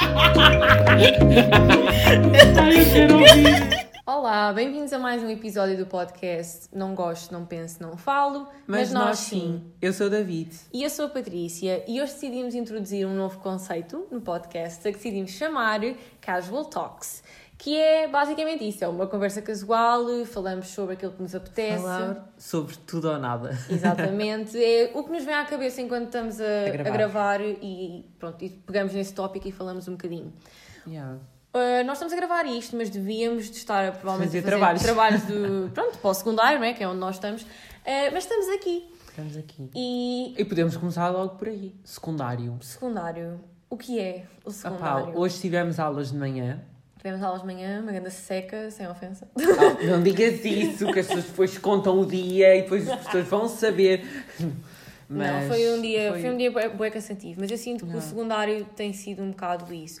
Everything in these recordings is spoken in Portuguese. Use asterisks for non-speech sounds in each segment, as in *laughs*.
Ai, eu quero ouvir. Olá, bem-vindos a mais um episódio do podcast Não Gosto, Não Penso, Não Falo, mas, nós, sim. Eu sou o David. E eu sou a Patrícia e hoje decidimos introduzir um novo conceito no podcast a que decidimos chamar Casual Talks, que é basicamente isso, é uma conversa casual, falamos sobre aquilo que nos apetece. Falar sobre tudo ou nada. *laughs* Exatamente, é o que nos vem à cabeça enquanto estamos a, a gravar. gravar. e pronto, e pegamos nesse tópico e falamos um bocadinho. Yeah. Uh, nós estamos a gravar isto, mas devíamos de estar provavelmente Fazer a fazer trabalhos. trabalhos do, *laughs* pronto, para o secundário, não é? que é onde nós estamos, Uh, mas estamos aqui. Estamos aqui. E E podemos começar logo por aí. Secundário. secundário, o que é o secundário? pá, hoje tivemos aulas de manhã. Tivemos aulas de manhã, uma grande seca, sem ofensa. Ah, não digas isso, que as pessoas depois contam o dia e depois as pessoas vão saber. não, foi um dia, foi... foi- um dia bué, cansativo, mas eu sinto que Não. o secundário tem sido um bocado isso.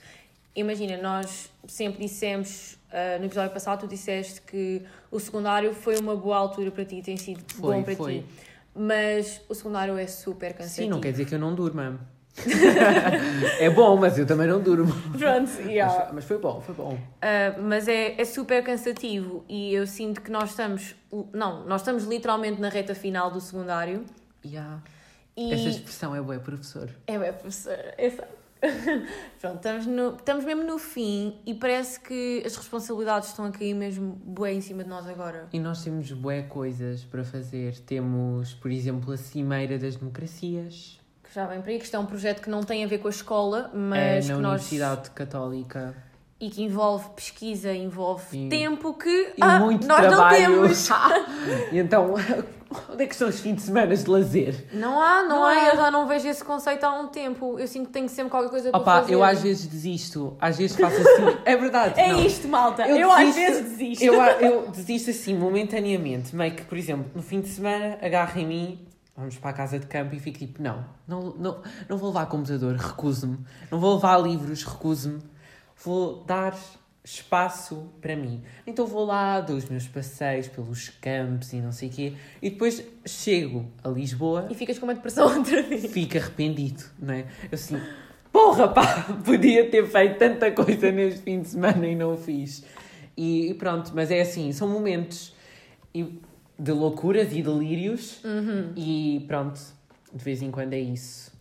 Imagina, nós sempre dissemos, ah, no episódio passado, tu disseste que o secundário foi uma boa altura para ti, tem sido Foi, bom para foi. ti. Mas o secundário é super cansativo. Sim, não quer dizer que eu não durma. É bom, mas eu também não durmo. Pronto, yeah. Mas, mas foi bom, foi bom. Uh, mas é, é super cansativo e eu sinto que nós estamos. Não, nós estamos literalmente na reta final do secundário Yeah. e. Essa expressão é boa, professor. É, é professora, é só- *laughs* Pronto, estamos, no, estamos mesmo no fim e parece que as responsabilidades estão a cair mesmo bué em cima de nós agora. E nós temos bué coisas para fazer. Temos, por exemplo, a Cimeira das Democracias. Que já vem para aí, que isto é um projeto que não tem a ver com a escola, é mas na que nós. Universidade Católica. E que envolve pesquisa, envolve E- tempo que E ah, muito nós trabalho. não temos. *laughs* e então, *laughs* onde é que estão os fins de semana de lazer? Não há, não, Não há. Eu já não vejo esse conceito há um tempo. Eu sinto que tenho sempre qualquer coisa para Opa, fazer. eu às vezes desisto, às vezes faço assim. *laughs* É verdade. É não. isto, malta. Eu, às desisto- vezes desisto. Eu, eu desisto assim, momentaneamente. Meio que, por exemplo, no fim de semana, agarro em mim, vamos para a casa de campo e fico tipo: não, não, não, não vou levar computador, recuso-me. Não vou levar livros, recuso-me. Vou dar espaço para mim. Então vou lá, dou os meus passeios pelos campos e não sei o quê. E depois chego a Lisboa E ficas com uma depressão *laughs* outra vez. fico arrependido, não é? Eu assim, porra, pá, *laughs* podia ter feito tanta coisa neste fim de semana e não o fiz. E, e pronto, mas é assim, são momentos e- de loucuras e delírios e pronto, de vez em quando é isso.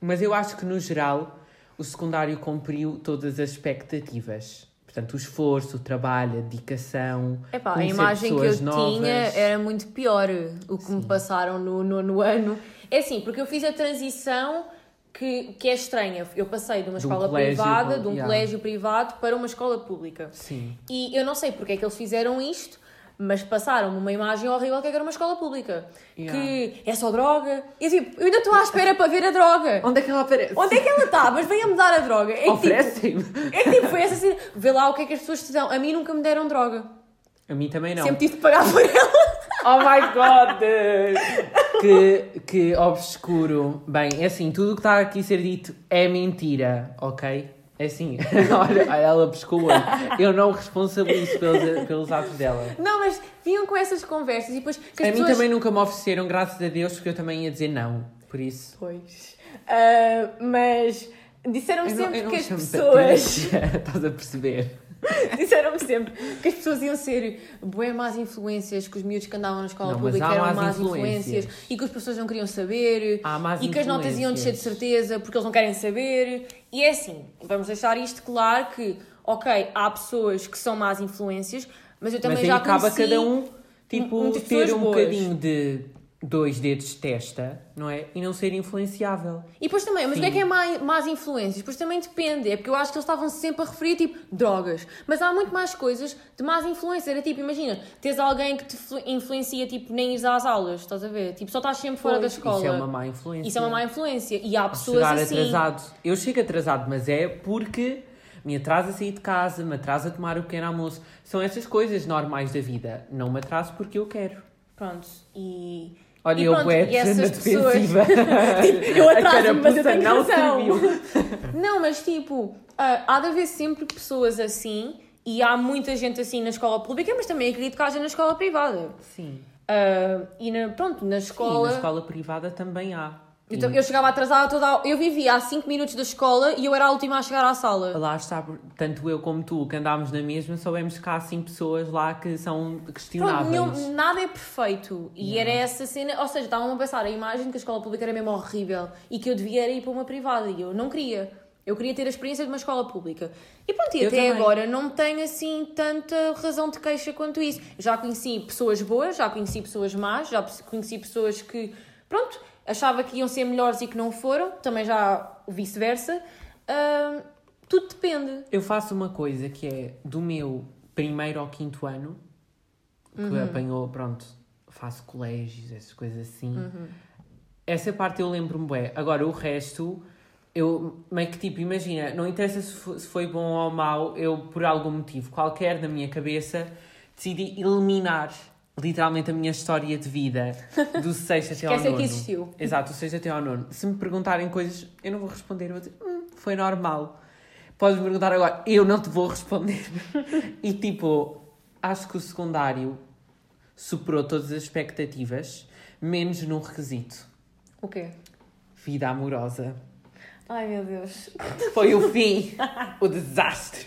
Mas eu acho que no geral o secundário cumpriu todas as expectativas. Portanto, o esforço, o trabalho, a dedicação. Epá, a imagem que eu novas. tinha era muito pior o que me passaram no nono ano. É assim, porque eu fiz a transição que, que é estranha. Eu passei de uma De um escola colégio privada, de um yeah. colégio privado, para uma escola pública. Sim. E eu não sei porque é que eles fizeram isto, mas passaram-me uma imagem horrível que era uma escola pública. Yeah. Que é só droga. E tipo, eu ainda estou à espera para ver a droga. Onde é que ela aparece? Onde é que ela está? Mas venha-me dar a droga. É tipo, é tipo, foi essa assim, vê lá o que é que as pessoas te dão. A mim nunca me deram droga. A mim também não. Sempre tive de pagar por ela. Oh my god! que, que obscuro. Bem, é assim, tudo o que está aqui a ser dito é mentira, ok? É assim, *laughs* olha, ela olho. Eu não responsabilizo pelos, pelos atos dela. Não, mas vinham com essas conversas e depois que as A mim pessoas... também nunca me ofereceram, graças a Deus, porque eu também ia dizer não. Por isso. Pois. Ah, mas disseram-me Eu sempre não que as pessoas... *laughs* Estás a perceber? *laughs* disseram-me sempre que as pessoas iam ser bué más influências, que os miúdos que andavam na escola Não, pública eram más más influências. influências e que as pessoas não queriam saber e que as notas iam descer de certeza porque eles não querem saber. E é assim, vamos deixar isto claro que, ok, há pessoas que são más influências, mas eu também Mas já acaba conheci... cada um, tipo, muitas ter um boas. bocadinho de dois dedos de testa, não é? E não ser influenciável. E depois também, mas o que é que é má- más influências? Depois também depende, é porque eu acho que eles estavam sempre a referir tipo drogas. Mas há muito mais coisas de más influência. Era tipo, imagina, tens alguém que te flu- influencia tipo nem ires às aulas, estás a ver? Tipo, só estás sempre fora da Pois, escola. Isso é uma má influência. Isso é uma má influência. E há pessoas chegar assim. atrasado. Eu chego atrasado, mas é porque me atrasa a sair de casa, me atrasa a tomar o pequeno almoço. São essas coisas normais da vida. Não me atraso porque eu quero. Pronto, e. Olha, E eu pronto, bué e essas de defensiva. *laughs* Eu A atraso-me, mas eu tenho não razão. Não, mas tipo, ah, há de haver sempre pessoas assim. E há muita gente assim na escola pública, mas também acredito que haja na escola privada. Sim. Ah, e na, pronto, na Sim, escola. na escola privada também há. Eu, tam- eu chegava atrasada toda a... Eu vivia a 5 minutos da escola e eu era a última a chegar à sala. Lá está, tanto eu como tu, que andámos na mesma, soubemos que há assim pessoas lá que são Pronto, questionáveis. nenhum- nada é perfeito. E Yeah. era essa cena, ou seja, estavam a pensar a imagem que a escola pública era mesmo horrível e que eu devia ir para uma privada e eu não queria. Eu queria ter a experiência de uma escola pública. E pronto, e Eu até também. agora não tenho assim tanta razão de queixa quanto isso. Já conheci pessoas boas, já conheci pessoas más, já conheci pessoas que, pronto, achava que iam ser melhores e que não foram, também já o vice-versa. Ahm, tudo depende. Eu faço uma coisa que é do meu primeiro ao quinto ano, que Uhum. apanhou, pronto, faço colégios, essas coisas assim. Uhum. Essa parte eu lembro-me bem. Agora o resto, eu meio que tipo, imagina, não interessa se foi bom ou mau, eu por algum motivo qualquer na minha cabeça decidi eliminar literalmente a minha história de vida do *laughs* sexto até ao Esquece nono. que existiu. Exato, do sexto até ao nono. Se me perguntarem coisas, eu não vou responder, eu vou dizer, hum, foi normal. Podes me perguntar agora, eu não te vou responder. *laughs* e tipo, acho que o secundário superou todas as expectativas, menos num requisito: O quê? vida amorosa. Ai meu Deus. Foi o fim, *laughs* o desastre.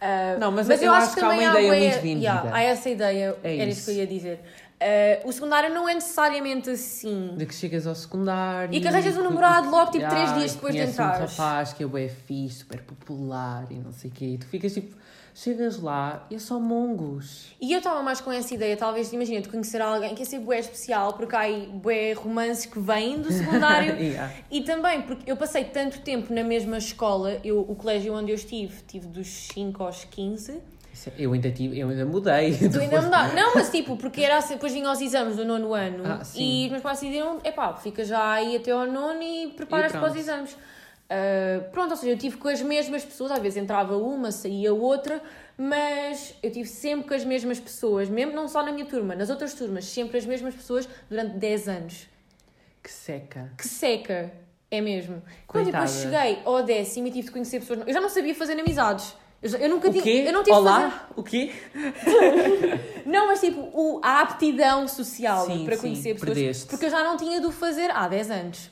Ah, Não, mas, Mas eu, eu acho que há uma há ideia bué- muito vendida. Yeah, há essa ideia, É era isso. isso que eu ia dizer. Ah, o secundário não é necessariamente assim. De que chegas ao secundário. E que arranjas um namorado logo, tipo, três Yeah, dias depois de conheces um rapaz que é bué fixe, super popular e não sei o quê. E tu ficas tipo, chegas lá e é só mongos. E eu estava mais com essa ideia, talvez, imagina, de conhecer alguém que é ser bué especial, porque há aí bué romances que vêm do secundário. *laughs* Yeah. E também, porque eu passei tanto tempo na mesma escola, eu, o colégio onde eu estive, tive dos 5 aos 15. Isso é- Eu ainda, tive, eu ainda mudei. *laughs* Tu ainda. Não, mas tipo, porque era assim, depois vinham os exames do nono ano Ah, e os meus pais decidiram, epá, fica já aí até ao nono e preparas para os exames. Ah, pronto, ou seja, eu tive com as mesmas pessoas, às vezes entrava uma, saía outra, mas eu tive sempre com as mesmas pessoas, mesmo não só na minha turma, nas outras turmas, sempre as mesmas pessoas durante 10 anos. Que seca. Que seca, é mesmo. Quando Coitada. depois cheguei ao décimo e tive de conhecer pessoas, eu já não sabia fazer amizades. Eu, já- eu nunca O tive, quê? eu não tive de fazer Olá? O quê? *laughs* não, mas tipo, o, a aptidão social Sim, para sim, conhecer pessoas. perdeste. Porque eu já não tinha de o fazer há 10 anos.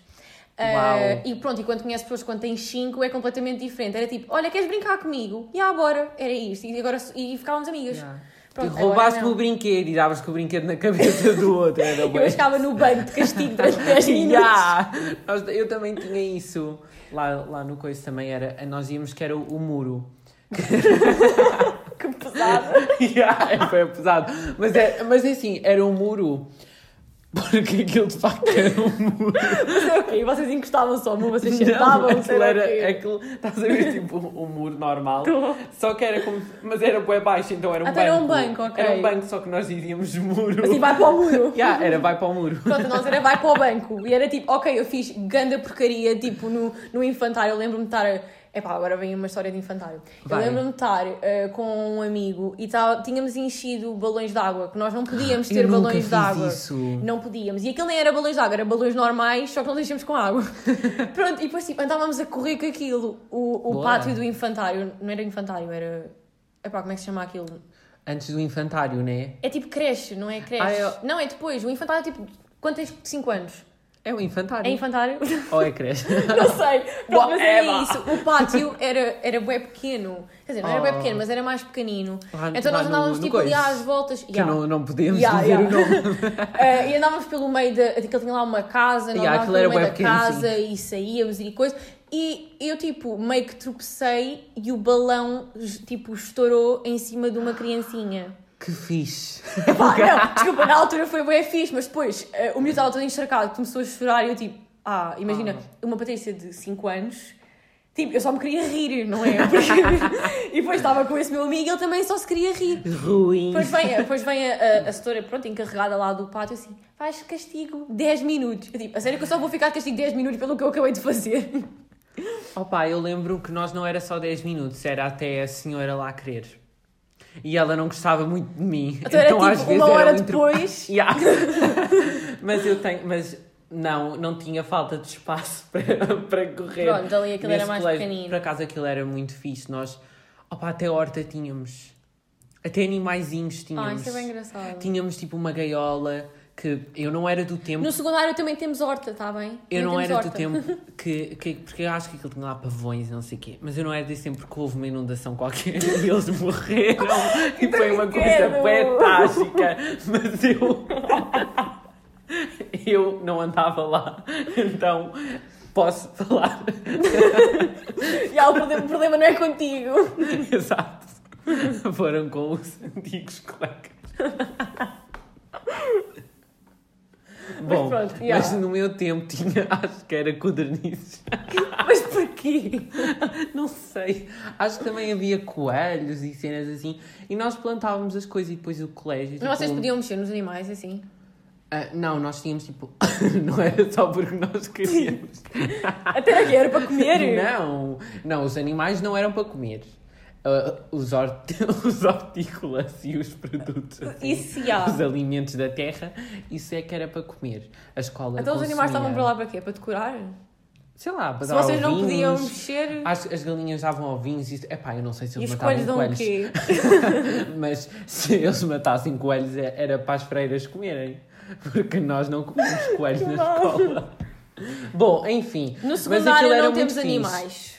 Ah, e pronto, e quando conheces pessoas quando tens 5 é completamente diferente. Era tipo, olha, queres brincar comigo? E ah, bora. Era isto. E, agora, e ficávamos amigas. Yeah. Pronto, tu agora roubaste-me o brinquedo e davas com o brinquedo na cabeça do outro. Era *laughs* Eu ficava no banco de castigo durante *laughs* 10 minutos. Yeah. Eu também tinha isso. Lá, lá no coisa também era. Nós íamos que era o, o muro. *laughs* Que pesado. yeah, é, foi pesado. Mas, é, mas é assim, era um muro. Porque aquilo de facto era um muro. Mas é ok, vocês encostavam só, mas vocês Não, sentavam. aquilo era. Aquilo, estás a ver tipo um muro normal. Só que era como. Mas era bué baixo, então era um Ah, banco. então era um banco, ok. Era um banco, só que nós dizíamos muro. Assim, vai para o muro. *laughs* Yeah, era vai para o muro. Pronto, nós era vai para o banco. E era tipo, ok, eu fiz ganda porcaria, tipo, no, no infantário. Eu lembro-me de estar. Epá, agora vem uma história de infantário. Vai. Eu lembro-me de estar eh, com um amigo e tava, tínhamos enchido balões de água, que nós não podíamos *gasps* ter Eu balões de água. isso. Não podíamos. E aquilo nem era balões de água, era balões normais, só que nós enchemos com água. *laughs* Pronto, e depois tipo, andávamos a correr com aquilo. O, o pátio do infantário, não era infantário, era. Epá, como é que se chama aquilo? Antes do infantário, né? É tipo creche, não é creche? Ah, eu- Não, é depois. O infantário é tipo. Quando tens 5 anos? É o infantário. É infantário? Ou é creche? *laughs* Não sei. Pronto, mas era Whatever. isso. O pátio era, era bué pequeno. Quer dizer, não era bué Oh. pequeno, mas era mais pequenino. Lá- então nós andávamos no tipo ali às voltas. Que Yeah. não, não podemos Yeah, dizer yeah. o nome. *laughs* Eh, e andávamos pelo meio da. Aquilo tinha lá uma casa, nós Yeah, andávamos aquilo era pelo meio da pequeno, casa e saíamos e coisa. E eu, tipo, meio que tropecei e o balão, tipo, estourou em cima de uma criancinha. Que fixe. *laughs* Pá, não, desculpa, na altura foi bem fixe, mas depois eh, o miúdo estava todo encharcado, começou a chorar e eu tipo, ah, imagina, uma Patrícia de 5 anos, tipo, eu só me queria rir, não é? *laughs* Porque- e depois estava com esse meu amigo, ele também só se queria rir. Ruim. Depois vem, depois vem a, a, a setora, pronto, encarregada lá do pátio, assim, faz castigo 10 minutos. Eu tipo, a sério que eu só vou ficar de castigo 10 minutos pelo que eu acabei de fazer? Opa, eu lembro que nós não era só 10 minutos, era até a senhora lá querer. E ela não gostava muito de mim. Então era às tipo, vezes uma hora inter- depois, *laughs* Yeah. *laughs* mas eu tenho. Mas não, não tinha falta de espaço *laughs* para, para correr. pronto, ali aquilo era mais colégio. pequenino. Por acaso aquilo era muito fixe. Nós, opa, até horta tínhamos. Até animaizinhos tínhamos. Ah, isso é bem engraçado. Tínhamos tipo uma gaiola, que eu não era do tempo. No secundário também temos horta, está bem? Eu não era horta. do tempo *laughs* que, que. Porque eu acho que aquilo tinha lá pavões e não sei o quê. Mas eu não era desse tempo porque houve uma inundação qualquer *laughs* e eles morreram. *laughs* e foi uma coisa trágica. Mas eu. eu não andava lá. Então posso falar. Já, o problema, o problema não é contigo. Exato. Foram com os antigos colegas. Bom, pronto, yeah. mas no meu tempo tinha, *laughs* acho que era codornizes. *laughs* Mas porquê? *laughs* Não sei. Acho que também havia coelhos e cenas assim. E nós plantávamos as coisas e depois o colégio. Mas vocês tipo, podiam mexer nos animais assim? ah, não, nós tínhamos tipo. não era só porque nós queríamos. Até aqui era para comer? Não, não, os animais não eram para comer. Ah, os, hort... *laughs* os hortícolas e os produtos. assim, Isso já. Os alimentos da terra, isso é que era para comer. A escola. Então os animais estavam para lá para quê? Para decorar? Sei lá, para Se dar vocês não ovinhos. podiam mexer. As, as galinhas davam ovinhos e... Epá, eu não sei se E eles os matavam coelhos quê? *laughs* Mas se eles matassem coelhos é- era para as freiras comerem. Porque nós não comemos *laughs* coelhos na escola. Bom, enfim. No secundário não temos fixe.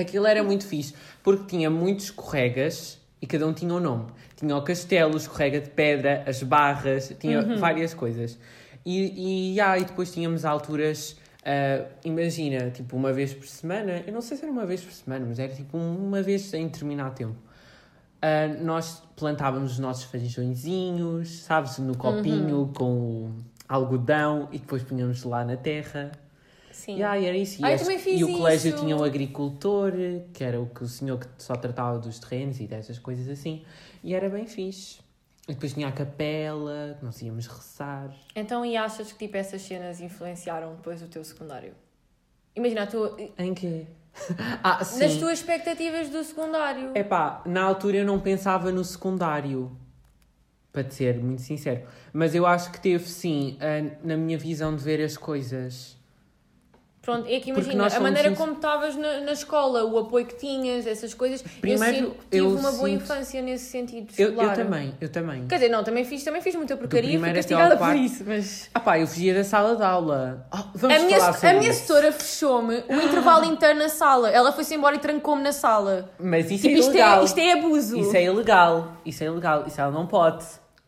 Aquilo era muito fixe. Porque tinha muitos escorregas e cada um tinha um nome. Tinha o castelo, o escorrega de pedra, as barras, tinha Uhum. várias coisas. E, e, ah, e depois tínhamos alturas... ah, imagina, tipo, uma vez por semana, eu não sei se era uma vez por semana, mas era tipo uma vez em determinado tempo. Ah, nós plantávamos os nossos feijõezinhos, sabes, no copinho Uhum. com o algodão e depois punhamos lá na terra. Sim. Aí era isso. E, e o colégio isso. tinha o agricultor, que era o, que o senhor que só tratava dos terrenos e dessas coisas assim. E era bem fixe. E depois tinha a capela, que nós íamos rezar. Então, e achas que tipo essas cenas influenciaram depois o teu secundário? Imagina, a tua, Em quê? *laughs* ah, sim. nas tuas expectativas do secundário. Epá, na altura eu não pensava no secundário, para te ser muito sincero. Mas eu acho que teve sim, a- na minha visão de ver as coisas. Pronto, é que imagina, a maneira como estavas na, na escola, o apoio que tinhas, essas coisas. Primeiro, eu tive uma boa sinto- infância nesse sentido Eu, eu também, eu também. Quer dizer, não, também fiz, também fiz muita porcaria e fui castigada por isso, mas... Ah pá, eu fugia da sala de aula. Ah, vamos A minha, falar sobre a minha setora fechou-me o intervalo interno na sala. Ela foi-se embora e trancou-me na sala. Mas isso Tipo, é isto ilegal. é, isto é abuso. Isso é ilegal. Isso é ilegal. Isso ela não pode.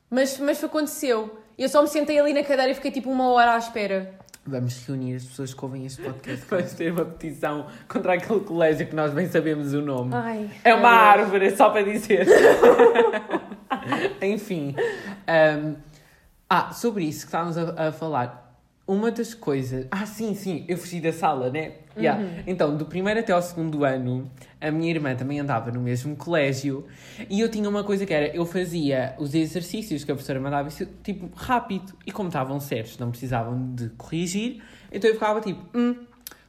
Mas, mas aconteceu. Eu só me sentei ali na cadeira e fiquei tipo uma hora à espera. Vamos reunir as pessoas que ouvem este podcast. Vamos ter uma petição contra aquele colégio que nós bem sabemos o nome. Ai. É uma Ai, árvore, só para dizer. *laughs* Enfim. um, ah, sobre isso que estávamos a, a falar. Uma das coisas. Ah, sim, sim, eu fugi da sala, né? Yeah. Então, do primeiro até ao segundo ano, a minha irmã também andava no mesmo colégio e eu tinha uma coisa que era: eu fazia os exercícios que a professora mandava, tipo, rápido. E como estavam certos, não precisavam de corrigir, então eu ficava tipo, hum,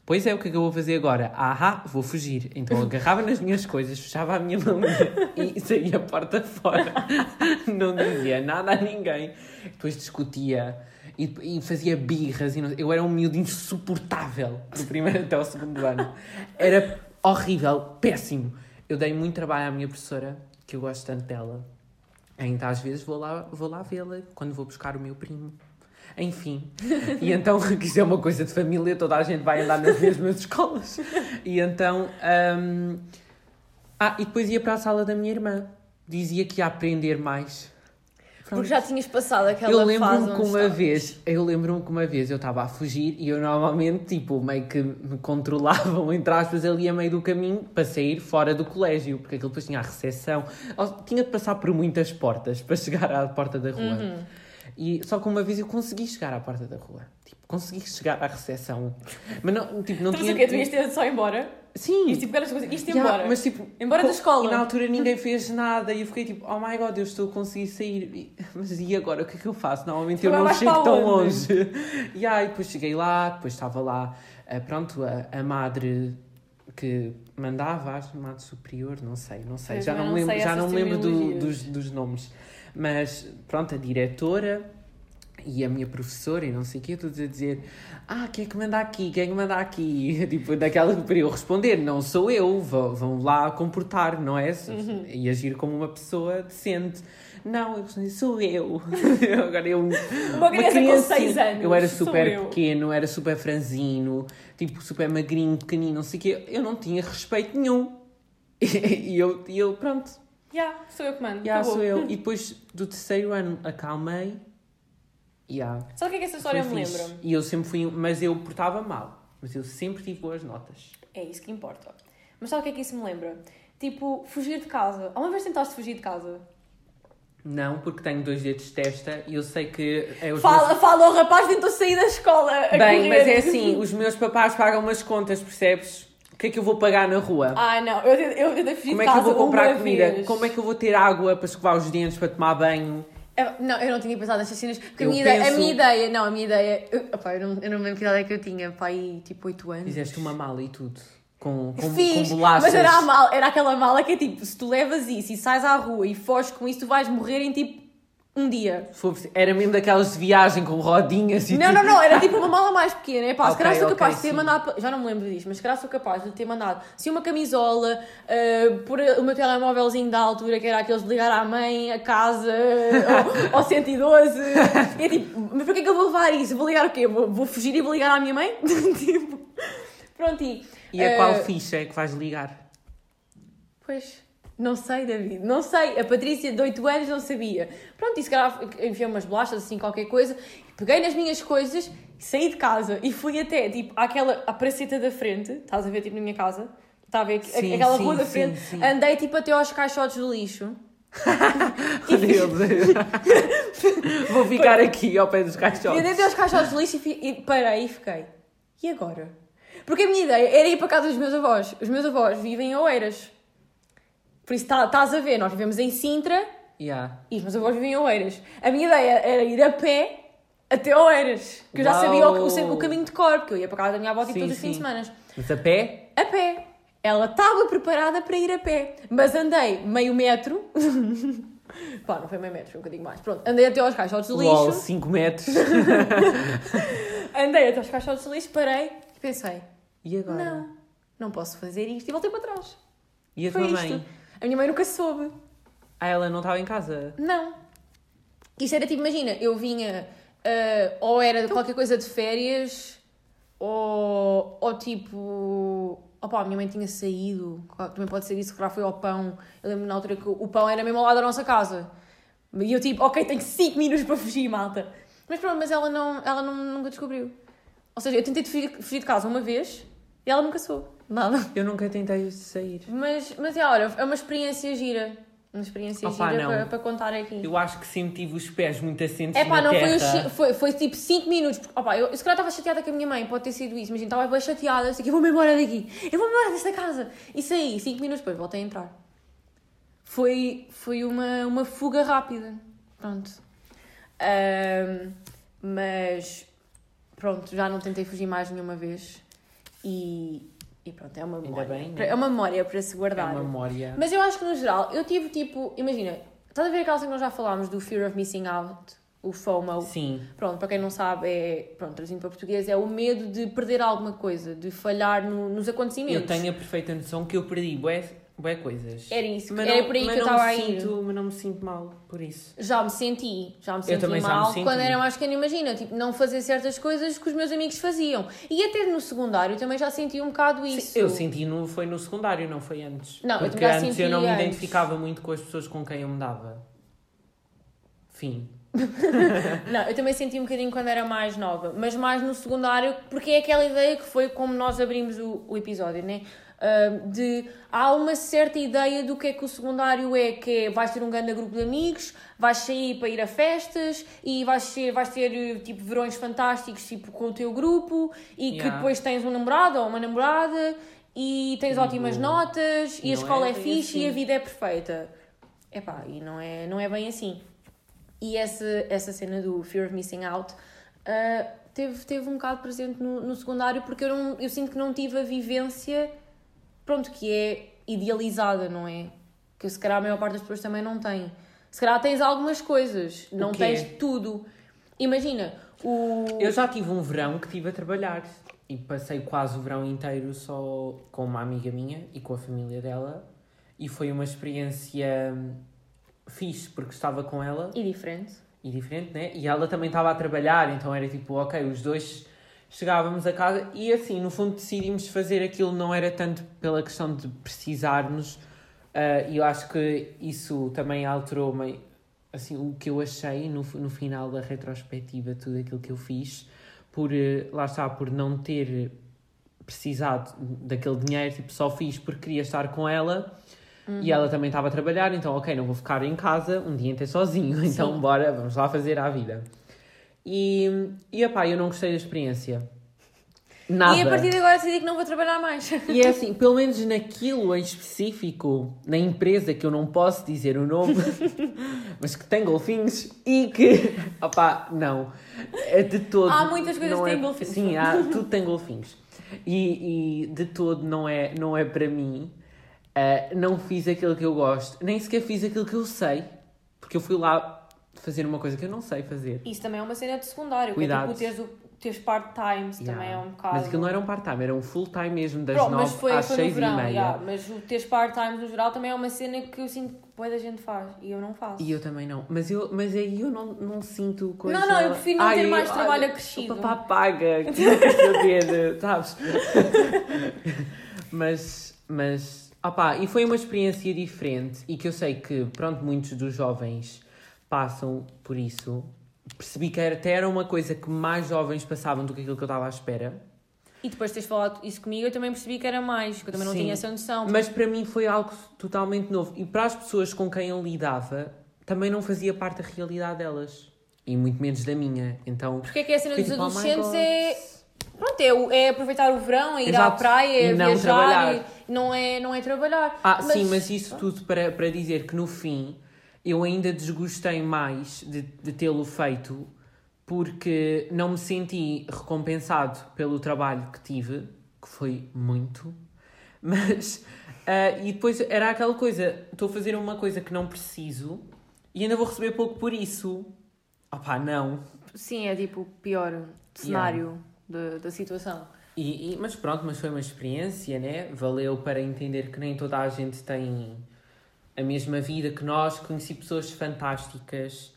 Pois é, o que é que eu vou fazer agora? Ahá, vou fugir. Então eu *laughs* agarrava nas minhas coisas, fechava a minha mão *laughs* e saía a porta fora. *laughs* Não dizia nada a ninguém. Depois discutia e, e fazia birras. E não- eu era um miúdo insuportável do primeiro até ao segundo ano. Era horrível, péssimo. Eu dei muito trabalho à minha professora, que eu gosto tanto dela. Ainda às vezes vou lá, vou lá vê-la quando vou buscar o meu primo. Enfim. E então, *laughs* que isto é uma coisa de família, toda a gente vai andar nas mesmas escolas. E então. hum, Ah, e depois ia para a sala da minha irmã. Dizia que ia aprender mais. Porque já tinhas passado aquela Eu fase lembro-me onde que uma vez, eu lembro-me que uma vez eu estava a fugir e eu normalmente, tipo, meio que me controlavam, entre aspas, ali a meio do caminho para sair fora do colégio, porque aquilo depois tinha a recepção. Tinha de passar por muitas portas para *laughs* chegar à porta da rua. Uhum. E só que uma vez eu consegui chegar à porta da rua. Tipo, consegui chegar à recepção. Mas não, tipo, não Mas tinha... o quê? Tu ias ter só embora? Sim. Isto tipo, isto Yeah, embora. mas tipo, Embora da co- escola. E na altura ninguém fez nada e eu fiquei tipo, oh my god, eu estou a conseguir sair. E- Mas e agora? O que é que eu faço? Normalmente eu não chego tão longe. *laughs* E aí depois cheguei lá, depois estava lá, eh, pronto, a, a madre que mandava, acho, madre superior, não sei, não sei, Eu já não, me não lembro, já não lembro do- dos, dos nomes. Mas pronto, a diretora E a minha professora e não sei o quê, todos a dizer Ah, quem é que manda aqui? Quem é que manda aqui? *laughs* Tipo, daquela para eu responder, não sou eu, vão, vão lá comportar, não é? Uhum. E agir como uma pessoa decente. Não, eu respondi, sou eu. *laughs* Agora eu. Uma criança com seis anos, Eu era super eu. pequeno, era super franzino, tipo, super magrinho, pequenino, não sei o quê. Eu não tinha respeito nenhum. *laughs* E eu, e eu pronto, Já, sou eu que mando. já acabou. sou eu. E depois do terceiro ano acalmei. Yeah, Sabe o que é que essa história me lembra? E eu sempre fui, mas eu portava mal. Mas eu sempre tive boas notas. É isso que importa. Mas sabe o que é que isso me lembra? Tipo, fugir de casa. Alguma vez tentaste fugir de casa? Não, porque tenho dois dedos de testa e eu sei que é os Fala, fala, o rapaz tentou sair da escola. a meus... Bem, mas é assim, os meus papás pagam umas contas, percebes? O que é que eu vou pagar na rua? Ah, não, eu, eu, eu fugir Como de é que casa eu vou comprar uma comida? vez. Como é que eu vou ter água para escovar os dentes, para tomar banho? Não, eu não tinha pensado nestas cenas, porque a minha, ideia, a penso- minha ideia, não, a minha ideia, eu, opá, eu, não, eu não me lembro que idade é que eu tinha, pá, aí tipo 8 anos. Fizeste uma mala e tudo. Com, com, Fiz, com bolachas. mas era, a mala, era aquela mala que é tipo, se tu levas isso e sais à rua e foges com isso, tu vais morrer em tipo um dia. Era mesmo daquelas de viagem com rodinhas e Não, tipo- não, não, era tipo uma mala mais pequena. É pá, se calhar sou capaz de ter sim. mandado. Já não me lembro disto, mas se calhar sou capaz de ter mandado. Se uma camisola, uh, por o meu telemóvelzinho da altura, que era aqueles de ligar à mãe, a casa, ao, *laughs* ao 112. E é tipo, mas para que é que eu vou levar isso? Vou ligar o quê? Vou, vou fugir e vou ligar à minha mãe? *laughs* tipo, pronto, e. E a uh, qual ficha é que vais ligar? Pois, não sei, David, não sei. A Patrícia de 8 anos não sabia. Pronto, e se calhar enfiei umas bolachas, assim, qualquer coisa. Peguei nas minhas coisas, saí de casa e fui até, tipo, àquela, à praceta da frente. Estás a ver, tipo, na minha casa? Está a ver? Sim, aquela sim, rua da sim, frente. sim. Andei, tipo, até aos caixotes do lixo. *laughs* Meu Deus. Vou ficar aqui ao pé dos E caixotes. andei até aos caixotes do lixo e, fi- e parei e fiquei. E agora? Porque a minha ideia era ir para casa dos meus avós. Os meus avós vivem em Oeiras. Por isso, tá- estás a ver, nós vivemos em Sintra Yeah. E os meus avós viviam em Oeiras. A minha ideia era ir a pé até Oeiras. Que eu já sabia o, o- o caminho de cor, porque eu ia para casa da minha avó tipo, todos os fins de semana. Mas a pé? A pé. Ela estava preparada para ir a pé. Mas andei meio metro. *laughs* Pá, não foi meio metro, foi um bocadinho mais. Pronto, andei até aos caixotes de lixo. 5 metros. *laughs* Andei até aos caixotes de lixo, parei e pensei: E agora? não, não posso fazer isto. E voltei para trás. E a Foi tua isto. A minha mãe nunca soube. Ah, ela não estava em casa? Não. Isto era tipo, imagina, eu vinha, ah, ou era qualquer coisa de férias, ou, ou tipo. Opá, a minha mãe tinha saído, também pode ser isso, que lá foi ao pão. Eu lembro na altura que o pão era mesmo ao lado da nossa casa. E eu tipo, ok, tenho 5 minutos para fugir, malta. Mas pronto, mas ela, não, ela não, nunca descobriu. Ou seja, eu tentei fugir, fugir de casa uma vez e ela nunca soube. Nada. Eu nunca tentei sair. Mas, mas é, olha, é uma experiência gira. Uma experiência Opá, gira para, para contar aqui. Eu acho que sempre tive os pés muito assentes É pá, não foi, os foi, foi tipo 5 minutos. Porque, opá, eu, eu se calhar estava chateada com a minha mãe, pode ter sido isso. Imagina, estava bem chateada, assim, que eu vou-me embora daqui. Eu vou-me embora desta casa. E saí, 5 minutos depois, voltei a entrar. Foi, foi uma, uma fuga rápida. Pronto. Ahm, mas, pronto, já não tentei fugir mais nenhuma vez. E, e pronto, é uma memória. bem, né? É uma memória para se É guardar. uma memória. Mas eu acho que no geral, eu tive tipo, imagina, estás a ver aquela cena que nós já falámos do Fear of Missing Out, o FOMO? Sim. Pronto, para quem não sabe, é, pronto, traduzindo para português, é o medo de perder alguma coisa, de falhar no- nos acontecimentos. Eu tenho a perfeita noção que eu perdi bué, bué coisas. Era isso, Mas era não- por aí mas que eu estava me a ir. sinto, Mas não me sinto mal por isso. Já me senti, já me Eu senti me mal senti. quando era mais pequena, imagina, tipo, não fazer certas coisas que os meus amigos faziam. E até no secundário também já senti um bocado isso. Eu senti, no, foi no secundário, não foi antes. Não, eu Porque também já antes senti eu não me antes. identificava muito com as pessoas com quem eu me dava. Fim. *laughs* Não, eu também senti um bocadinho quando era mais nova, mas mais no secundário, porque é aquela ideia que foi como nós abrimos o, o episódio, né? De há uma certa ideia do que é que o secundário é, que é vais ter um grande grupo de amigos, vais sair para ir a festas e vais ter, vais ter eh, tipo verões fantásticos tipo, com o teu grupo e que Yeah. depois tens um namorado ou uma namorada e tens ótimas notas e a não escola é é, fixe e a assim. vida é perfeita. Epá, e não é, não é bem assim. E essa, essa cena do Fear of Missing Out ah, teve, teve um bocado presente no, no secundário porque eu, não, eu sinto que não tive a vivência, pronto, que é idealizada, não é? Que se calhar a maior parte das pessoas também não tem. Se calhar tens algumas coisas, não tens tudo. Imagina, o. Eu já tive um verão que estive a trabalhar e passei quase o verão inteiro só com uma amiga minha e com a família dela e foi uma experiência fixe porque estava com ela E diferente. e diferente, né? E ela também estava a trabalhar, então era tipo, ok, os dois chegávamos a casa e assim, no fundo decidimos fazer aquilo, não era tanto pela questão de precisarmos, ah, e eu acho que isso também alterou-me, assim, o que eu achei no, no final da retrospectiva, tudo aquilo que eu fiz, por, eh, lá está, por não ter precisado daquele dinheiro, tipo, só fiz porque queria estar com ela, e ela também estava a trabalhar, então, ok, não vou ficar em casa um dia inteiro sozinho, *laughs* então bora, vamos lá fazer a vida. E, e epá, eu não gostei da experiência. Nada. E a partir de agora decidi que não vou trabalhar mais. E é assim, pelo menos naquilo em específico, na empresa que eu não posso dizer o nome, *laughs* mas que tem golfinhos e que, opá, não, é de todo. Há muitas coisas que é- têm golfinhos. Sim, há, tudo tem golfinhos. E, e de todo não é, não é para mim. Ah, não fiz aquilo que eu gosto, nem sequer fiz aquilo que eu sei, porque eu fui lá fazer uma coisa que eu não sei fazer. Isso também é uma cena de secundário. Cuidado. Que é tipo, teres, o- teres part-times também é Yeah. um bocado. Mas aquilo não era um part-time, era um full-time mesmo, das Pronto, nove mas foi, às foi no seis e verão, meia. yeah, mas o teres part-times no geral também é uma cena que eu sinto que boa da gente faz e eu não faço. E eu também não. Mas, eu, mas aí eu não, não sinto coisa... Não, não, eu prefiro não ter mais olha, trabalho acrescido. O papá paga, que não quer saber, *laughs* sabes? *laughs* mas, mas, opá, e foi uma experiência diferente e que eu sei que, pronto, muitos dos jovens passam por isso. Percebi que era, até era uma coisa que mais jovens passavam do que aquilo que eu estava à espera. E depois de teres falado isso comigo, eu também percebi que era mais, que eu também não Sim. tinha essa noção. Mas para mim foi algo totalmente novo. E para as pessoas com quem eu lidava, também não fazia parte da realidade delas. E muito menos da minha. Então. Porque é que a cena dos tipo, oh adolescentes God. é. Pronto, é, é aproveitar o verão, é ir à Exato. praia, é não viajar, trabalhar. e não é, não é trabalhar. Ah, sim, mas isso tudo para, para dizer que no fim eu ainda desgostei mais de, de tê-lo feito porque não me senti recompensado pelo trabalho que tive, que foi muito, mas. ah, e depois era aquela coisa: estou a fazer uma coisa que não preciso e ainda vou receber pouco por isso. Opá, não. Sim, é tipo o pior cenário da, da situação. E, e- mas pronto, mas foi uma experiência, né? Valeu para entender que nem toda a gente tem a mesma vida que nós. Conheci pessoas fantásticas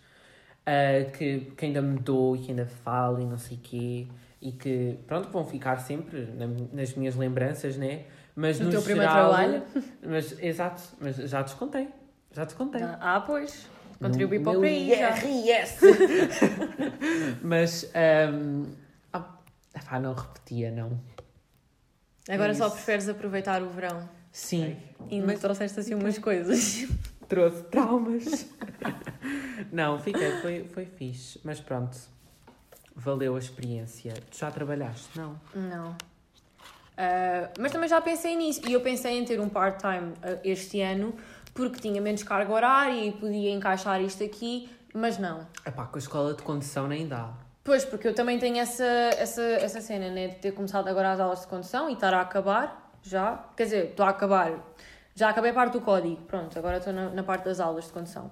ah, que, que ainda me dou e que ainda falo e não sei o quê. E que, pronto, vão ficar sempre na- nas minhas lembranças, né? Mas No no, teu primeiro geral- trabalho. *laughs* Mas, exato, mas já descontei. Já descontei. Ah, pois. Contribuí No para o país. IRS. *laughs* mas, um, ah, não repetia, não. Agora É só preferes aproveitar o verão. Sim, E me trouxeste assim umas coisas. *laughs* trouxe traumas. *laughs* não, fiquei, foi, foi fixe. Mas pronto, valeu a experiência. Tu já trabalhaste? Não. Não. Ah, mas também já pensei nisso. E eu pensei em ter um part-time ah, este ano porque tinha menos carga horária e podia encaixar isto aqui, mas não. Epá, com a escola de condução nem dá. Pois, porque eu também tenho essa, essa, essa cena, né? De ter começado agora as aulas de condução e estar a acabar já. Quer dizer, estou a acabar. Já acabei a parte do código. Pronto, agora estou na, na parte das aulas de condução.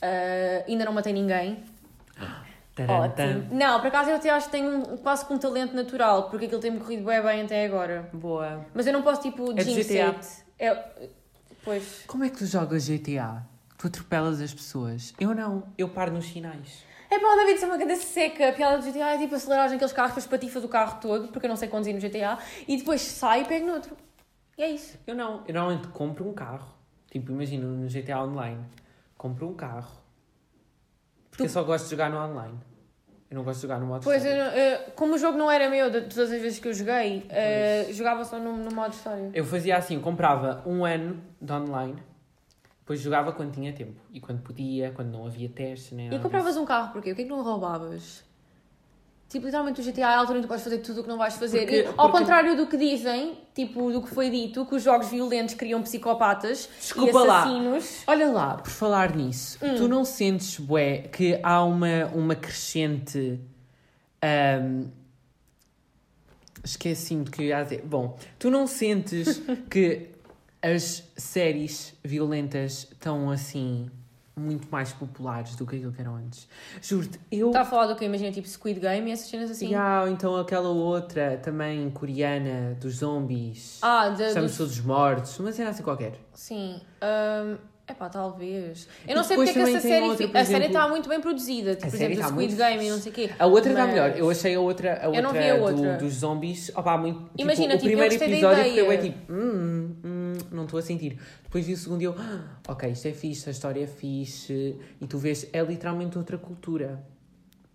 Ah, ainda não matei ninguém. Taran, Ótimo. Não, por acaso eu até acho que tenho quase que um talento natural, porque aquilo tem-me corrido bem, bem até agora. Boa. Mas eu não posso, tipo, É GTA. É, pois. Como é que tu jogas GTA? Tu atropelas as pessoas. Eu não. Eu paro nos sinais. É para o David ser uma grande seca. A piada do GTA é tipo acelerar naqueles carros, depois patifa do carro todo, porque eu não sei conduzir no GTA, e depois sai e pega no outro. E é isso. Eu não. Eu normalmente compro um carro. Tipo, imagina no GTA Online. Compro um carro. Porque Tu- eu só gosto de jogar no online. Eu não gosto de jogar no modo Pois, história. eu- como o jogo não era meu, de todas as vezes que eu joguei, eh, jogava só no, no modo história. Eu fazia assim, eu comprava um ano de online, depois jogava quando tinha tempo. E quando podia, quando não havia testes, nem E nada compravas um carro porquê? O que é que não roubavas? Tipo, literalmente o GTA é a altura em que tu podes fazer tudo o que não vais fazer. Porque- e, ao porque- contrário do que dizem, tipo, do que foi dito, que os jogos violentos criam psicopatas Desculpa e lá. assassinos. Olha lá, por falar nisso, Hum. tu não sentes, bué, que há uma, uma crescente... ahm, Esqueci-me do que ia dizer. Bom, tu não sentes *laughs* que as séries violentas estão assim muito mais populares do que aquilo que eram antes. Juro-te, eu. Está a falar do que? Imagina, tipo Squid Game e essas cenas assim? Yeah, ou então aquela outra também coreana dos zombies. Ah, de, Estamos dos... todos mortos. Uma cena assim qualquer. Sim. Um... Epá, talvez. Eu não sei porque é que essa série. outra, a série exemplo- está muito bem produzida. Tipo, A por série exemplo, o Squid muito Game e não sei o quê. A outra está Mas- melhor. Eu achei a outra, a outra, Eu a do- outra. dos zombies. Opá, muito, tipo, Imagina, o tipo, eu primeiro episódio bem tipo, hum, hum, não estou a sentir. Depois vi o segundo e eu, ah, ok, isto é fixe, a história é fixe. E tu vês, é literalmente outra cultura.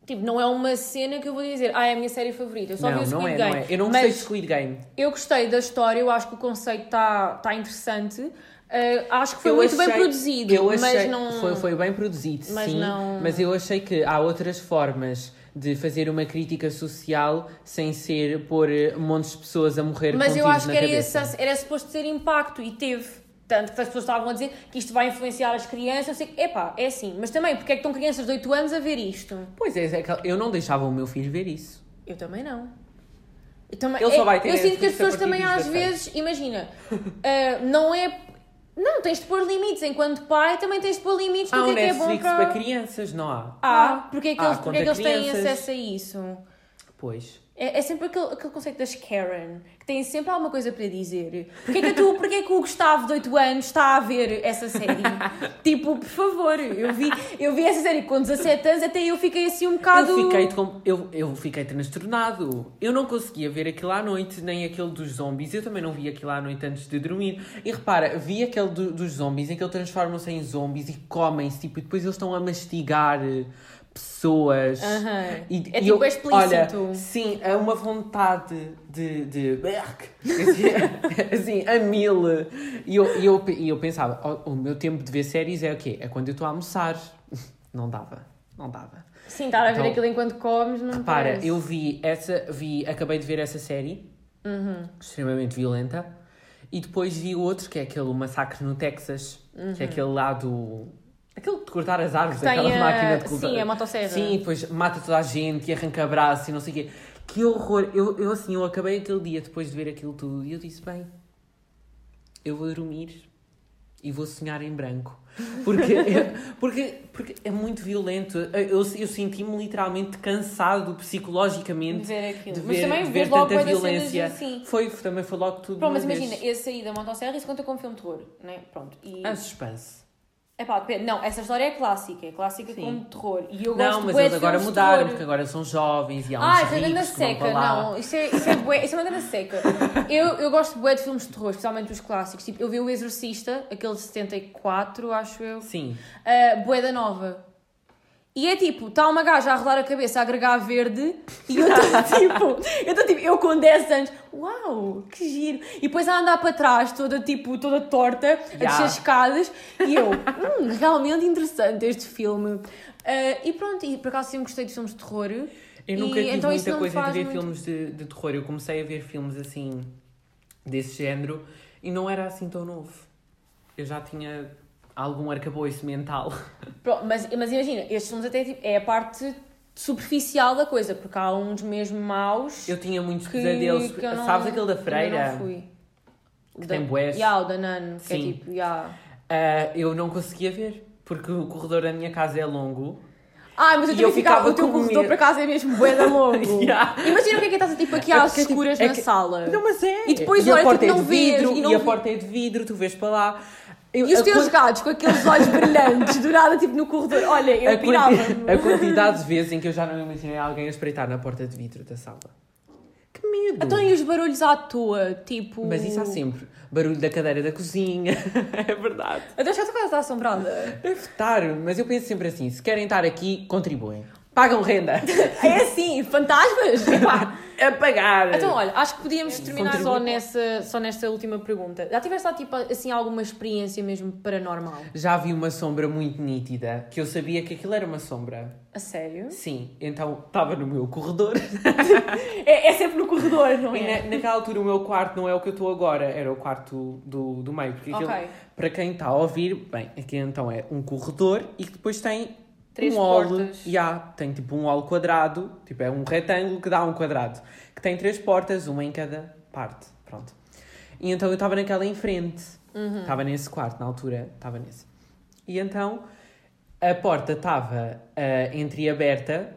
Tipo, não é uma cena que eu vou dizer, ah, é a minha série favorita. Eu só vi não, o Squid não é, Game. não é. Eu não mas gostei de Squid Game. eu gostei da história, eu acho que o conceito está tá interessante. Uh, acho que foi Eu muito bem achei- produzido, eu mas achei- não. Foi, foi bem produzido, Mas sim. não- Mas eu achei que há outras formas de fazer uma crítica social sem ser pôr eh, montes de pessoas a morrer Mas eu acho que era, esse, era suposto ter impacto e teve. Tanto que as pessoas estavam a dizer que isto vai influenciar as crianças. Eu sei que, epá, é assim. Mas também, porque é que estão crianças de 8 anos a ver isto? Pois é, é eu não deixava o meu filho ver isso. Eu também não. Eu, também, Ele só é- vai ter eu sinto que as pessoas também às 16. vezes, imagina, *laughs* ah, não é. Não, tens de pôr limites. Enquanto pai, também tens de pôr limites Há do que um é que é bom para. para crianças, não há? Ah, porque é que há eles, porque é que eles têm acesso a isso? Pois. É, é sempre aquele, aquele conceito das Karen, que têm sempre alguma coisa para dizer. Porquê que, tu, porquê que o Gustavo, de 8 anos, está a ver essa série? *laughs* tipo, por favor, eu vi, eu vi essa série com 17 anos, até eu fiquei assim um bocado... Eu fiquei, eu, eu fiquei transtornado. Eu não conseguia ver aquilo à noite, nem aquele dos zombies. Eu também não vi aquilo à noite antes de dormir. E repara, vi aquele do- dos zombies em que eles transformam-se em zombies e comem-se, tipo, e depois eles estão a mastigar pessoas. E, É e tipo eu, explícito. Olha, sim, é uma vontade de. de assim, *laughs* assim, a mil. E eu, e eu, e eu pensava, "Oh, o meu tempo de ver séries é o quê? É quando eu estou a almoçar. *laughs* Não dava, não dava. Sim, estar a ver Então, aquilo enquanto comes, não Repara, parece. eu vi essa, vi, acabei de ver essa série, Uhum. extremamente violenta, e depois vi outro, que é aquele Massacre no Texas, que é aquele lá do... Aquele de cortar as árvores. Tem aquela a- máquina de cortar. sim, a motosserra. Sim, depois mata toda a gente e arranca braço e não sei o quê. Que horror! Eu, eu assim, eu acabei aquele dia depois de ver aquilo tudo e eu disse, bem, eu vou dormir e vou sonhar em branco. Porque, *laughs* porque, porque é muito violento. Eu, eu senti-me literalmente cansado psicologicamente De ver aquilo. de Mas ver, também de ver tanta violência. assim. Foi, também foi logo tudo. Pronto, mas uma imagina, vez. esse aí da motosserra, isso conta como filme de terror, né? Pronto. E... Ah, suspense. Epá, depende. Não, essa história é clássica, é clássica Sim. como terror. E eu gosto Não, mas bué eles agora mudaram, terror. porque agora são jovens e há uns Ah, isso é grande seca, não. Isso é, isso, é bué, isso é uma grande seca. Eu, eu gosto bué de filmes de terror, especialmente os clássicos. Tipo, eu vi O Exorcista, aquele de 74, acho eu. Sim. Uh, bué da nova. E é tipo, está uma gaja a rodar a cabeça a agregar verde e eu estou *laughs* tipo, eu estou tipo, eu com 10 anos, uau, que giro. E depois a andar para trás, toda tipo, toda torta, a Yeah. descer escadas, e eu, hum, realmente interessante este filme. Uh, e pronto, e por acaso sempre gostei de filmes de terror. Eu nunca e, tive então muita coisa de ver muito- filmes de, de terror. Eu comecei a ver filmes assim, desse género, e não era assim tão novo. Eu já tinha algum arcabouço mental. *laughs* Pronto, mas, mas imagina, estes filmes até tipo, é a parte superficial da coisa, porque há uns mesmo maus. Eu tinha muitos que, pesadelos. que eu não, Sabes aquele da freira? Não fui. Que Da- tem bués. Ya, o da Nano, que é Sim. tipo, ya. Ah, eu não conseguia ver, porque o corredor da minha casa é longo. Ai, mas eu E também eu ficava, ficava o teu corredor para casa é mesmo bué da longo. *laughs* Ya. Imagina o que é que estás tipo aqui É às tipo, escuras é na que- sala. Não, mas é. E depois, e olha, a porta tipo, é não de vidro, vês, e e, não a vê- porta é de vidro, tu vês para lá. Eu- E os teus quan- gatos com aqueles olhos brilhantes, do nada, tipo no corredor. Olha, eu a, pirava. quanti- a quantidade de vezes em que eu já não imaginei alguém a espreitar na porta de vidro da sala. Que medo! Então e os barulhos à toa? Tipo. Mas isso há sempre. Barulho da cadeira da cozinha. *laughs* é verdade. Então já estou quase assombrada. Deve estar, mas eu penso sempre assim: se querem estar aqui, contribuem. Pagam renda. *laughs* É assim, fantasmas? *laughs* Epá. a pagar. Então, olha, acho que podíamos terminar só nessa, só nesta última pergunta. Já tiveste lá, tipo, assim, alguma experiência mesmo paranormal? Já vi uma sombra muito nítida que eu sabia que aquilo era uma sombra. A sério? Sim, então estava no meu corredor. *laughs* É, é sempre no corredor, não E é? na, naquela altura o meu quarto não é o que eu estou agora, era o quarto do, do meio. Porque aquilo, Ok. para quem está a ouvir, bem, aqui então é um corredor e que depois tem Três um hall. Yeah, tem tipo um hall quadrado, tipo é um retângulo que dá um quadrado, que tem três portas, uma em cada parte. Pronto. E então eu estava naquela em frente, Uhum. estava nesse quarto na altura, estava nesse. E então a porta estava uh, entreaberta,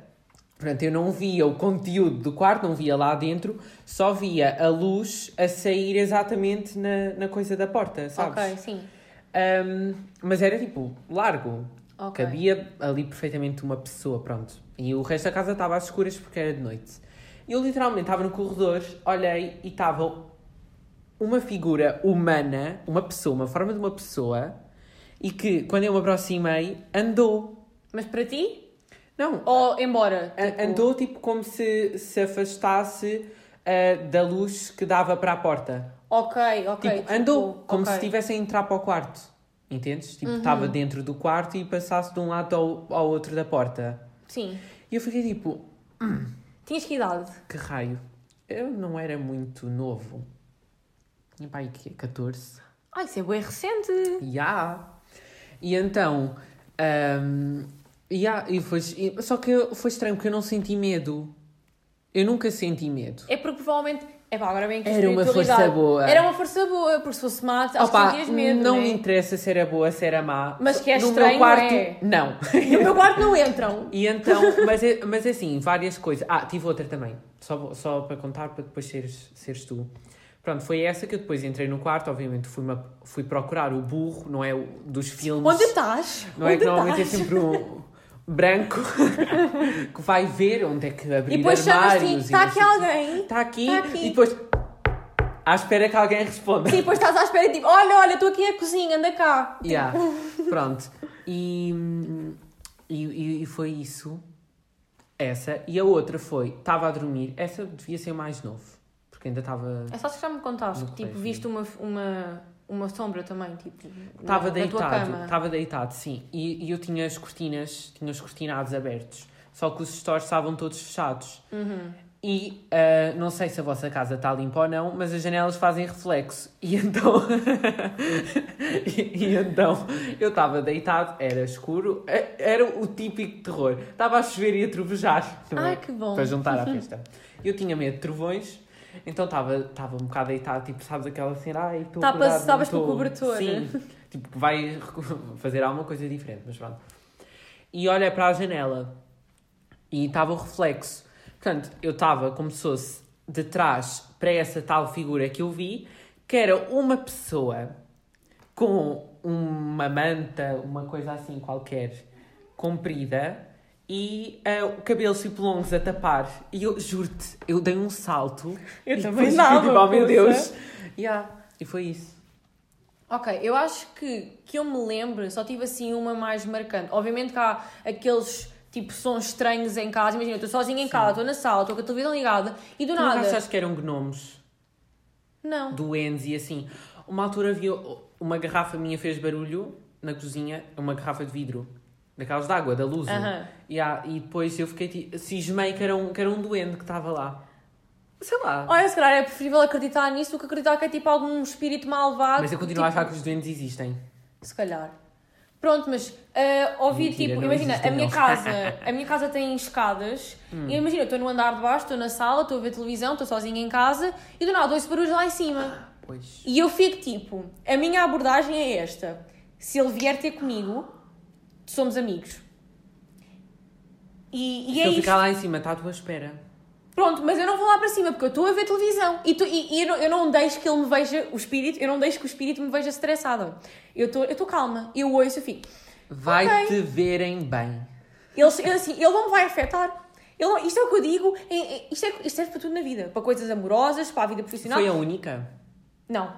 portanto eu não via o conteúdo do quarto, não via lá dentro, só via a luz a sair exatamente na, na coisa da porta, sabes? Ok, sim. Um, mas era tipo largo. Ok. Cabia ali perfeitamente uma pessoa, pronto. E o resto da casa estava às escuras porque era de noite. Eu literalmente estava no corredor, olhei e estava uma figura humana, uma pessoa, uma forma de uma pessoa, e que quando eu me aproximei, andou. Mas para ti? Não, Ou embora? Tipo, andou tipo como se se afastasse ah, da luz que dava para a porta. Ok, ok. Tipo, andou como ok. se estivesse a entrar para o quarto. Entendes? Tipo, estava dentro do quarto e passasse de um lado ao, ao outro da porta. Sim. E eu fiquei tipo, Tinhas que idade? que raio? Eu não era muito novo. Tinha pai que 14. Ai, isso é bem recente. Ya. E então, ahm, ya, e foi, só que foi estranho porque eu não senti medo. Eu nunca senti medo. É porque provavelmente. É pá, agora bem que Era uma força boa. Era uma força boa, porque se fosse má, acho Opa, que medo. não né? me interessa se era boa, se era má. Mas que é no estranho, meu quarto, é? não. No meu quarto não entram. *laughs* E então, mas, é- mas é assim, várias coisas. Ah, tive outra também. Só, só para contar, para depois seres, seres tu. Pronto, foi essa que eu depois entrei no quarto. Obviamente fui, fui procurar o burro, não é dos filmes. Onde estás? Não é Onde que normalmente é sempre um *laughs* branco *laughs* que vai ver onde é que abrir E depois chamas-te, armários. está aqui alguém? Está aqui, Tá aqui. E depois, à espera que alguém responda. Sim, depois estás à espera e tipo, olha, olha, estou aqui na cozinha, anda cá. Yeah. *laughs* Pronto. E, e, e- foi isso. Essa. E a outra foi, estava a dormir. Essa devia ser mais novo. Porque ainda estava. É só se já me contaste, que tipo, viste uma, uma, uma sombra também, tipo, Estava deitado. Estava deitado, sim. E, e eu tinha as cortinas, tinha os cortinados abertos. Só que os stores estavam todos fechados. Uhum. E ah, não sei se a vossa casa está limpa ou não, mas as janelas fazem reflexo. E então. *laughs* e, e então eu estava deitado, era escuro, era o típico terror. Estava a chover e a trovejar. Ai, que bom. Para juntar à *laughs* festa. Eu tinha medo de trovões, então estava um bocado deitado, tipo, sabes aquela cena, ai, estou acordado, não estavas com o estou." cobertor. Sim, tipo, que vai fazer alguma coisa diferente, mas pronto. E olhei para a janela e estava o reflexo. Portanto, eu estava como se fosse de trás para essa tal figura que eu vi, que era uma pessoa com uma manta, uma coisa assim qualquer, comprida, e ah, o cabelo tipo longos a tapar. E eu juro-te, eu dei um salto. Eu e também fiquei tipo, oh meu poça." Deus. Yeah. E foi isso. Ok, eu acho que, que eu me lembro, só tive assim uma mais marcante. Obviamente que há aqueles tipo sons estranhos em casa. Imagina, eu estou sozinha em casa, estou na sala, estou com a televisão ligada e do Tu nada. não achaste que eram gnomos, Não. duendes e assim? Uma altura havia uma garrafa minha fez barulho na cozinha, uma garrafa de vidro. Daquelas de água, da luz. Aham. Yeah, e depois eu fiquei tipo, cismei que era um, que era um duende que estava lá. Sei lá. Olha, se calhar é preferível acreditar nisso do que acreditar que é tipo algum espírito malvado. Mas eu continuo a tipo, achar que os duendes existem. Se calhar. Pronto, mas ah, ouvi Mentira, tipo, imagina, a minha não. casa, *laughs* a minha casa tem escadas Hum. e imagina, eu estou no andar de baixo, estou na sala, estou a ver televisão, estou sozinha em casa e do nada ouço barulhos lá em cima. Pois. E eu fico tipo, a minha abordagem é esta. Se ele vier ter comigo, somos amigos. E, e é eu isto. ficar lá em cima, está à tua espera. Pronto, mas eu não vou lá para cima porque eu estou a ver televisão e, tu- e- e eu, não, eu não deixo que ele me veja o espírito, eu não deixo que o espírito me veja estressada. Eu estou calma, eu ouço, eu fico. Vai-te verem bem. Ele, ele, assim, ele não me vai afetar. Ele isto é o que eu digo, é- é- isto, é, isto serve para tudo na vida. Para coisas amorosas, para a vida profissional. Foi a única? Não.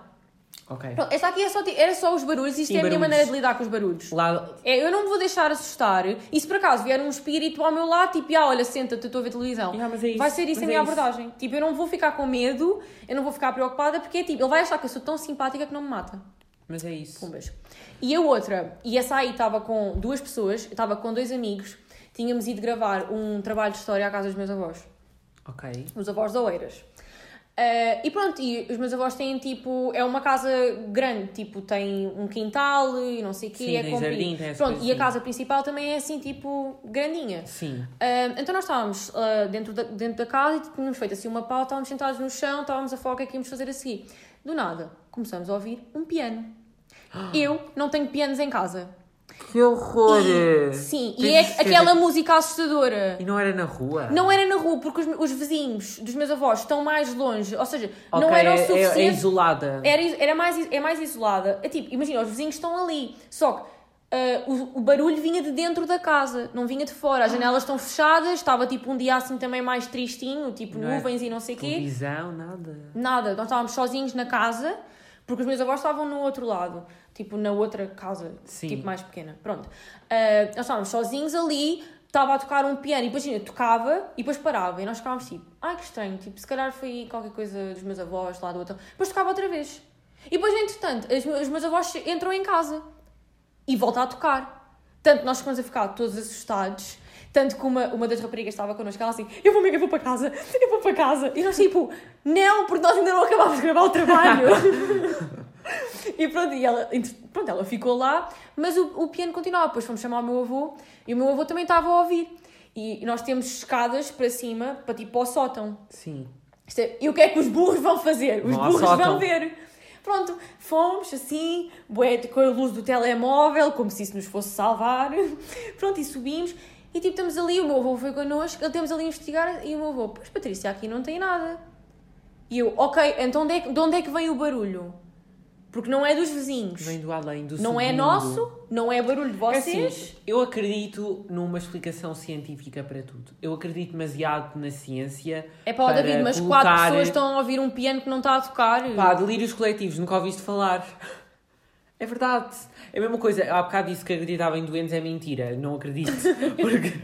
Ok. Pronto, esta aqui é só, era só os barulhos, isto Sim, é a minha barulhos. maneira de lidar com os barulhos. Lá, É, eu não me vou deixar assustar. E se por acaso vier um espírito ao meu lado, tipo, ah, olha, senta-te, eu estou a ver televisão. Yeah, mas é isso, vai ser isso mas a minha é isso. abordagem. Tipo, eu não vou ficar com medo, eu não vou ficar preocupada, porque é tipo, ele vai achar que eu sou tão simpática que não me mata. mas é isso. Pumbas. E a outra, e essa aí estava com duas pessoas, estava com dois amigos, tínhamos ido gravar um trabalho de história à casa dos meus avós, Ok. os avós da Oeiras. Ah, e pronto, e os meus avós têm tipo, é uma casa grande, tipo, tem um quintal e não sei o quê, Sim, é tem comprido. jardim, tem Pronto, e a casa principal também é assim, tipo, grandinha. Sim. Ah, então nós estávamos ah, dentro, da, dentro da casa e tínhamos feito assim uma pau, estávamos sentados no chão, estávamos a falar o que é que íamos fazer a seguir. Do nada, começamos a ouvir um piano. Eu não tenho pianos em casa. Que horror! Sim, Tens e é aquela música assustadora. E não era na rua? Não era na rua, porque os, os vizinhos dos meus avós estão mais longe. Ou seja, Ok, não era o é- é- suficiente. É, isolada. Era, era mais, é mais isolada. É tipo, imagina, os vizinhos estão ali. Só que ah, o, o barulho vinha de dentro da casa, não vinha de fora. As janelas estão fechadas, estava tipo um dia assim também mais tristinho, tipo Não é nuvens e não sei o quê. Televisão, nada. Nada, nós estávamos sozinhos na casa, porque os meus avós estavam no outro lado, tipo na outra casa, Sim. tipo mais pequena. Pronto. Ah, nós estávamos sozinhos ali, estava a tocar um piano e depois imagina, tocava e depois parava. E nós ficávamos tipo, ai que estranho, tipo, se calhar foi qualquer coisa dos meus avós lá do outro. Depois tocava outra vez. E depois, entretanto, os meus- os meus avós entram em casa e volta a tocar. Tanto nós ficamos a ficar todos assustados. Tanto que uma, uma das raparigas estava connosco, ela assim, eu vou, eu vou para casa, eu vou para casa. E nós tipo, não, porque nós ainda não acabámos de gravar o trabalho. *laughs* e pronto, e ela, pronto, ela ficou lá, mas o, o piano continuava. Depois fomos chamar o meu avô e o meu avô também estava a ouvir. E, nós temos escadas para cima, para tipo para o sótão. Sim. É- e o que é que os burros vão fazer? Os ao burros vão ver. Pronto, fomos assim, bué, com a luz do telemóvel, como se isso nos fosse salvar. *laughs* Pronto, e subimos. E tipo, estamos ali, o meu avô foi connosco, ele temos ali a investigar e o meu avô, pois Patrícia, aqui não tem nada. E eu, ok, então de, de onde é que vem o barulho? Porque não é dos vizinhos. Vem do além, do Não é nosso, não é barulho de É assim, vocês. eu acredito numa explicação científica para tudo. Eu acredito demasiado na ciência. É pá, para David, mas colocar- quatro pessoas estão a ouvir um piano que não está a tocar. Pá, delírios coletivos, nunca ouviste falar. É verdade. É a mesma coisa. Há bocado disse que acreditava em doentes é mentira. Não acredito. *laughs* Porque.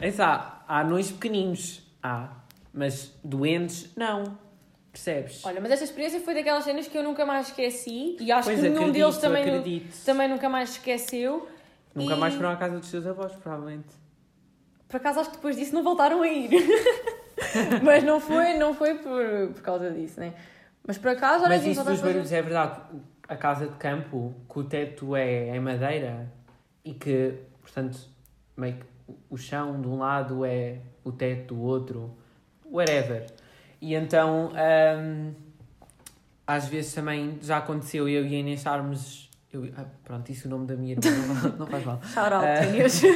É só, há anões pequeninos. Há. Mas doentes, não. Percebes? Olha, mas esta experiência foi daquelas cenas que eu nunca mais esqueci e acho Pois, que nenhum acredito, deles também, acredito. também nunca mais esqueceu. Nunca E, mais foram à casa dos teus avós, provavelmente. Por acaso acho que depois disso não voltaram a ir. *laughs* mas não foi, não foi por, por causa disso, né? Mas por acaso, olha, Mas isso dos fazer- barulhos é verdade. A casa de campo, que o teto é em madeira e que, portanto, meio que o chão de um lado é o teto do outro, whatever. E então, hum, às vezes também já aconteceu eu e a Inês estarmos. Eu, ah, pronto, isso é o nome da minha irmã, não, não faz mal. Shout out, Ah. Inês. *laughs*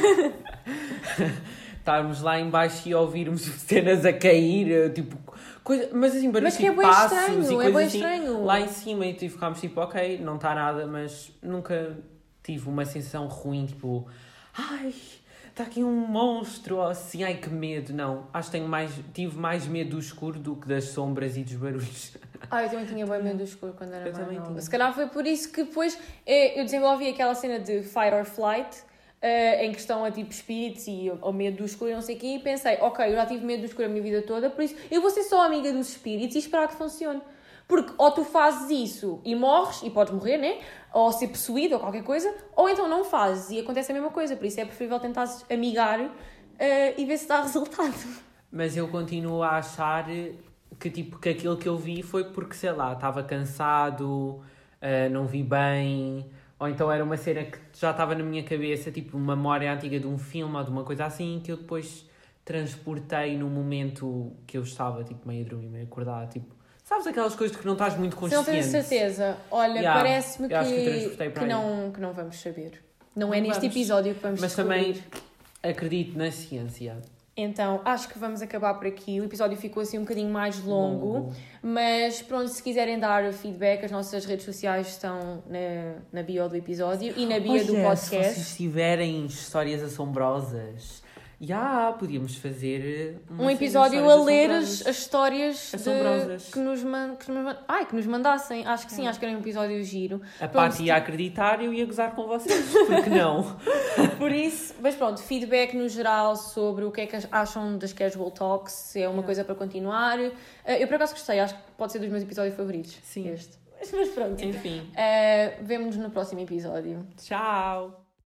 Estarmos lá em baixo e ouvirmos *laughs* cenas a cair, eh, tipo, coisa, mas assim, barulhos é tipo bem passos estranho, e é coisas bem assim, estranho. lá em cima e tipo, ficámos tipo, ok, não está nada, mas nunca tive uma sensação ruim, tipo, ai, está aqui um monstro, ou assim, ai que medo. Não, acho que tenho mais, tive mais medo do escuro do que das sombras e dos barulhos. *laughs* Ah, eu também tinha bem medo do escuro quando era Eu mais também nova. tinha. Se calhar foi por isso que depois eh, eu desenvolvi aquela cena de fight or flight, eh, em questão a tipo espíritos e ao medo do escuro e não sei o quê, e pensei, ok, eu já tive medo do escuro a minha vida toda, por isso eu vou ser só amiga dos espíritos e esperar que funcione. Porque ou tu fazes isso e morres, e podes morrer, né? Ou ser possuído ou qualquer coisa, ou então não fazes e acontece a mesma coisa. Por isso é preferível tentar amigar eh, e ver se dá *laughs* resultado. Mas eu continuo a achar que, tipo, que aquilo que eu vi foi porque, sei lá, estava cansado, eh, não vi bem, ou então era uma cena que já estava na minha cabeça, tipo, uma memória antiga de um filme ou de uma coisa assim, que eu depois transportei no momento que eu estava, tipo, meio a dormir, meio acordado, tipo, sabes aquelas coisas que não estás muito Se não consciente? tenho certeza, olha, Yeah, parece-me que que, que, não, que não vamos saber. Não, é Não neste vamos. episódio que vamos Mas descobrir. também acredito na ciência. Então, acho que vamos acabar por aqui. O episódio ficou assim um bocadinho mais longo. Mas pronto, se quiserem dar feedback, as nossas redes sociais estão na, na bio do episódio e na bio do Olha, Se podcast. vocês tiverem histórias assombrosas, já podíamos fazer uma Um episódio a ler as, histórias de- que, nos man, que, nos man- ai, que nos mandassem. Acho que sim, acho que era um episódio giro. A Pronto, Paty ia acreditar e eu ia gozar com vocês, porque não? *laughs* Por isso, mas pronto, feedback no geral sobre o que é que acham das casual talks, se é uma coisa para continuar. Eh, Eu por acaso gostei, acho que pode ser dos meus episódios favoritos. Sim. Este. *laughs* Mas pronto. Enfim, Eh, Vemo-nos no próximo episódio. tchau!